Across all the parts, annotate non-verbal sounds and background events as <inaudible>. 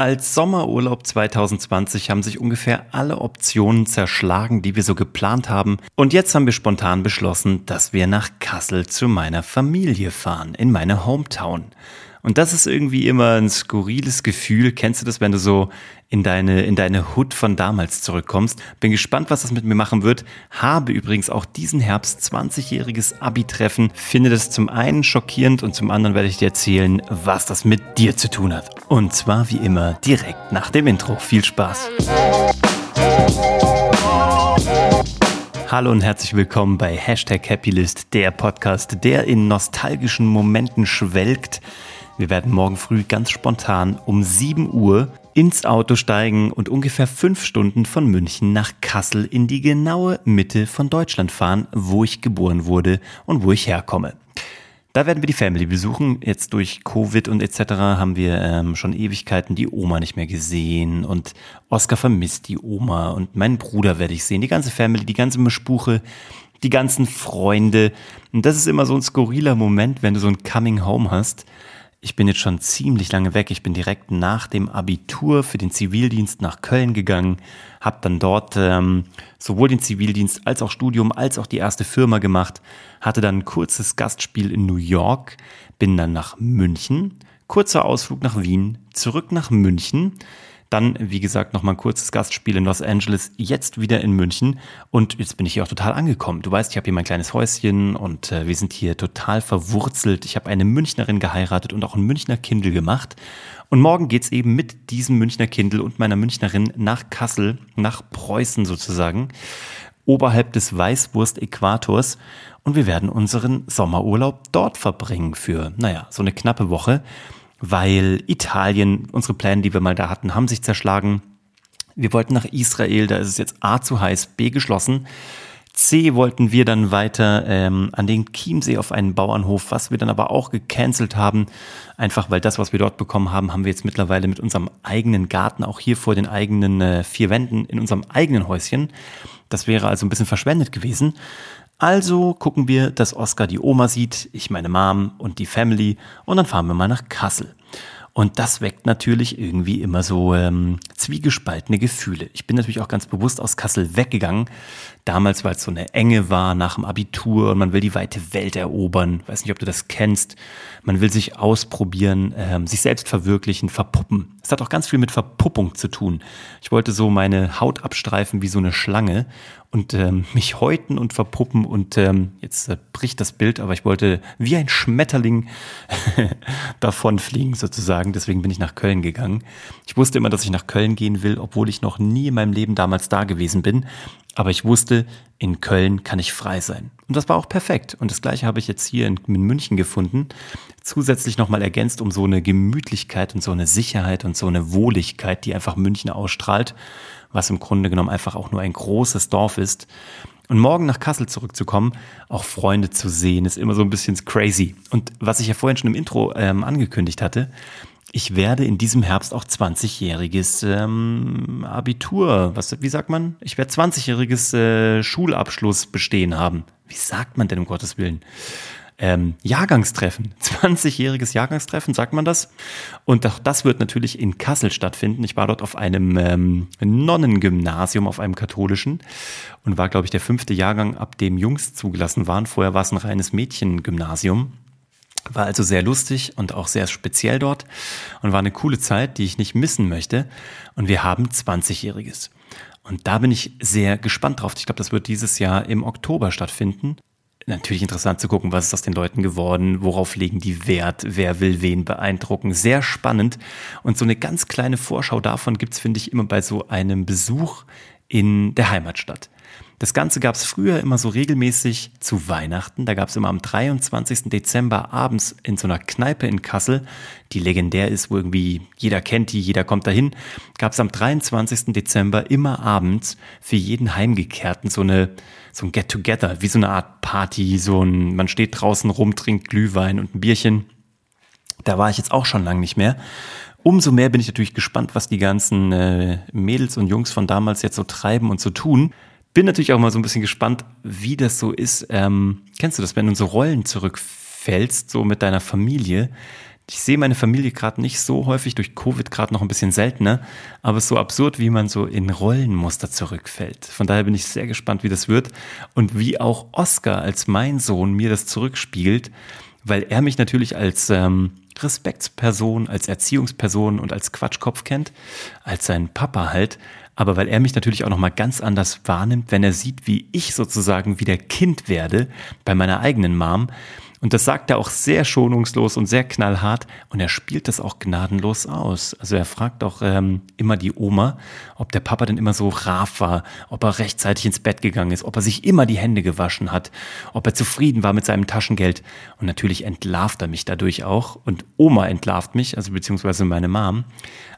Als Sommerurlaub 2020 haben sich ungefähr alle Optionen zerschlagen, die wir so geplant haben. Und jetzt haben wir spontan beschlossen, dass wir nach Kassel zu meiner Familie fahren, in meine Hometown. Und das ist irgendwie immer ein skurriles Gefühl. Kennst du das, wenn du so in deine, in deine Hood von damals zurückkommst? Bin gespannt, was das mit mir machen wird. Habe übrigens auch diesen Herbst 20-jähriges Abi-Treffen. Finde das zum einen schockierend und zum anderen werde ich dir erzählen, was das mit dir zu tun hat. Und zwar wie immer direkt nach dem Intro. Viel Spaß. Hallo und herzlich willkommen bei Hashtag Happylist, der Podcast, der in nostalgischen Momenten schwelgt wir werden morgen früh ganz spontan um 7 Uhr ins Auto steigen und ungefähr fünf Stunden von München nach Kassel in die genaue Mitte von Deutschland fahren, wo ich geboren wurde und wo ich herkomme. Da werden wir die Family besuchen. Jetzt durch Covid und etc. haben wir ähm, schon Ewigkeiten die Oma nicht mehr gesehen und Oscar vermisst die Oma und meinen Bruder werde ich sehen. Die ganze Family, die ganze Mischbuche, die ganzen Freunde. Und das ist immer so ein skurriler Moment, wenn du so ein Coming Home hast ich bin jetzt schon ziemlich lange weg. Ich bin direkt nach dem Abitur für den Zivildienst nach Köln gegangen, habe dann dort ähm, sowohl den Zivildienst als auch Studium als auch die erste Firma gemacht, hatte dann ein kurzes Gastspiel in New York, bin dann nach München, kurzer Ausflug nach Wien, zurück nach München, dann, wie gesagt, nochmal ein kurzes Gastspiel in Los Angeles, jetzt wieder in München. Und jetzt bin ich hier auch total angekommen. Du weißt, ich habe hier mein kleines Häuschen und äh, wir sind hier total verwurzelt. Ich habe eine Münchnerin geheiratet und auch ein Münchner Kindle gemacht. Und morgen geht's eben mit diesem Münchner Kindle und meiner Münchnerin nach Kassel, nach Preußen sozusagen, oberhalb des Weißwurst-Äquators. Und wir werden unseren Sommerurlaub dort verbringen für, naja, so eine knappe Woche weil Italien, unsere Pläne, die wir mal da hatten, haben sich zerschlagen. Wir wollten nach Israel, da ist es jetzt A zu heiß, B geschlossen. C wollten wir dann weiter ähm, an den Chiemsee auf einen Bauernhof, was wir dann aber auch gecancelt haben. Einfach weil das, was wir dort bekommen haben, haben wir jetzt mittlerweile mit unserem eigenen Garten, auch hier vor den eigenen äh, vier Wänden, in unserem eigenen Häuschen. Das wäre also ein bisschen verschwendet gewesen. Also gucken wir, dass Oscar die Oma sieht, ich meine Mom und die Family und dann fahren wir mal nach Kassel. Und das weckt natürlich irgendwie immer so ähm, zwiegespaltene Gefühle. Ich bin natürlich auch ganz bewusst aus Kassel weggegangen. Damals, weil es so eine Enge war nach dem Abitur und man will die weite Welt erobern. Weiß nicht, ob du das kennst. Man will sich ausprobieren, ähm, sich selbst verwirklichen, verpuppen. Es hat auch ganz viel mit Verpuppung zu tun. Ich wollte so meine Haut abstreifen wie so eine Schlange und ähm, mich häuten und verpuppen und ähm, jetzt äh, bricht das Bild, aber ich wollte wie ein Schmetterling <laughs> davonfliegen sozusagen. Deswegen bin ich nach Köln gegangen. Ich wusste immer, dass ich nach Köln gehen will, obwohl ich noch nie in meinem Leben damals da gewesen bin. Aber ich wusste, in Köln kann ich frei sein. Und das war auch perfekt. Und das gleiche habe ich jetzt hier in, in München gefunden. Zusätzlich nochmal ergänzt um so eine Gemütlichkeit und so eine Sicherheit und so eine Wohligkeit, die einfach München ausstrahlt was im Grunde genommen einfach auch nur ein großes Dorf ist. Und morgen nach Kassel zurückzukommen, auch Freunde zu sehen, ist immer so ein bisschen crazy. Und was ich ja vorhin schon im Intro ähm, angekündigt hatte, ich werde in diesem Herbst auch 20-jähriges ähm, Abitur, was, wie sagt man? Ich werde 20-jähriges äh, Schulabschluss bestehen haben. Wie sagt man denn um Gottes Willen? ähm, Jahrgangstreffen, <laughs> 20-jähriges Jahrgangstreffen, sagt man das? Und auch das wird natürlich in Kassel stattfinden. Ich war dort auf einem ähm, Nonnengymnasium, auf einem katholischen und war, glaube ich, der fünfte Jahrgang, ab dem Jungs zugelassen waren. Vorher war es ein reines Mädchengymnasium. War also sehr lustig und auch sehr speziell dort und war eine coole Zeit, die ich nicht missen möchte. Und wir haben 20-jähriges. Und da bin ich sehr gespannt drauf. Ich glaube, das wird dieses Jahr im Oktober stattfinden natürlich interessant zu gucken, was ist aus den Leuten geworden, worauf legen die Wert, wer will wen beeindrucken. Sehr spannend. Und so eine ganz kleine Vorschau davon gibt's finde ich, immer bei so einem Besuch in der Heimatstadt. Das Ganze gab es früher immer so regelmäßig zu Weihnachten. Da gab es immer am 23. Dezember abends in so einer Kneipe in Kassel, die legendär ist, wo irgendwie jeder kennt die, jeder kommt dahin. Gab es am 23. Dezember immer abends für jeden Heimgekehrten so eine so ein Get-Together, wie so eine Art Party, so ein, man steht draußen rum, trinkt Glühwein und ein Bierchen. Da war ich jetzt auch schon lange nicht mehr. Umso mehr bin ich natürlich gespannt, was die ganzen äh, Mädels und Jungs von damals jetzt so treiben und so tun. Bin natürlich auch mal so ein bisschen gespannt, wie das so ist. Ähm, kennst du das, wenn du in so Rollen zurückfällst, so mit deiner Familie? Ich sehe meine Familie gerade nicht so häufig, durch Covid gerade noch ein bisschen seltener, aber es ist so absurd, wie man so in Rollenmuster zurückfällt. Von daher bin ich sehr gespannt, wie das wird und wie auch Oscar als mein Sohn mir das zurückspiegelt, weil er mich natürlich als ähm, Respektsperson, als Erziehungsperson und als Quatschkopf kennt, als sein Papa halt, aber weil er mich natürlich auch nochmal ganz anders wahrnimmt, wenn er sieht, wie ich sozusagen wieder Kind werde bei meiner eigenen Mom. Und das sagt er auch sehr schonungslos und sehr knallhart und er spielt das auch gnadenlos aus. Also er fragt auch ähm, immer die Oma, ob der Papa denn immer so brav war, ob er rechtzeitig ins Bett gegangen ist, ob er sich immer die Hände gewaschen hat, ob er zufrieden war mit seinem Taschengeld. Und natürlich entlarvt er mich dadurch auch und Oma entlarvt mich, also beziehungsweise meine Mom.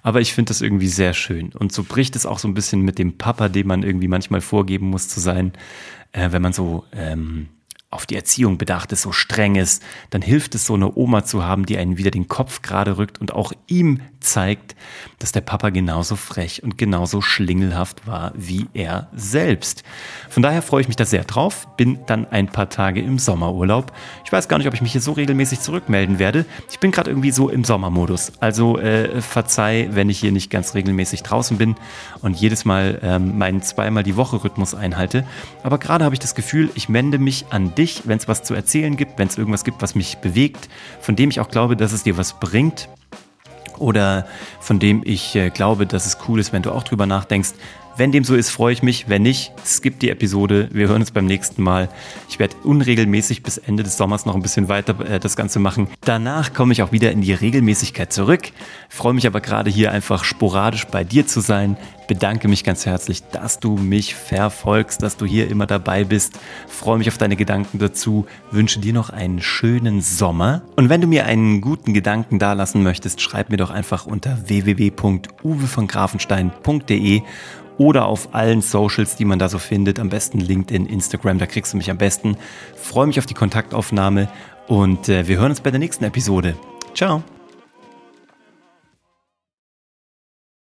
Aber ich finde das irgendwie sehr schön. Und so bricht es auch so ein bisschen mit dem Papa, dem man irgendwie manchmal vorgeben muss zu sein, äh, wenn man so... Ähm, auf die Erziehung bedacht ist, so streng ist, dann hilft es, so eine Oma zu haben, die einen wieder den Kopf gerade rückt und auch ihm zeigt, dass der Papa genauso frech und genauso schlingelhaft war wie er selbst. Von daher freue ich mich da sehr drauf, bin dann ein paar Tage im Sommerurlaub. Ich weiß gar nicht, ob ich mich hier so regelmäßig zurückmelden werde. Ich bin gerade irgendwie so im Sommermodus. Also äh, verzeih, wenn ich hier nicht ganz regelmäßig draußen bin und jedes Mal ähm, meinen zweimal die Woche Rhythmus einhalte. Aber gerade habe ich das Gefühl, ich wende mich an dich, wenn es was zu erzählen gibt, wenn es irgendwas gibt, was mich bewegt, von dem ich auch glaube, dass es dir was bringt oder von dem ich äh, glaube, dass es cool ist, wenn du auch drüber nachdenkst. Wenn dem so ist, freue ich mich. Wenn nicht, skip die Episode. Wir hören uns beim nächsten Mal. Ich werde unregelmäßig bis Ende des Sommers noch ein bisschen weiter äh, das Ganze machen. Danach komme ich auch wieder in die Regelmäßigkeit zurück. Freue mich aber gerade hier einfach sporadisch bei dir zu sein. Bedanke mich ganz herzlich, dass du mich verfolgst, dass du hier immer dabei bist. Freue mich auf deine Gedanken dazu. Wünsche dir noch einen schönen Sommer. Und wenn du mir einen guten Gedanken dalassen möchtest, schreib mir doch einfach unter www.uwevongrafenstein.de oder auf allen Socials, die man da so findet. Am besten LinkedIn, Instagram, da kriegst du mich am besten. Freue mich auf die Kontaktaufnahme und äh, wir hören uns bei der nächsten Episode. Ciao.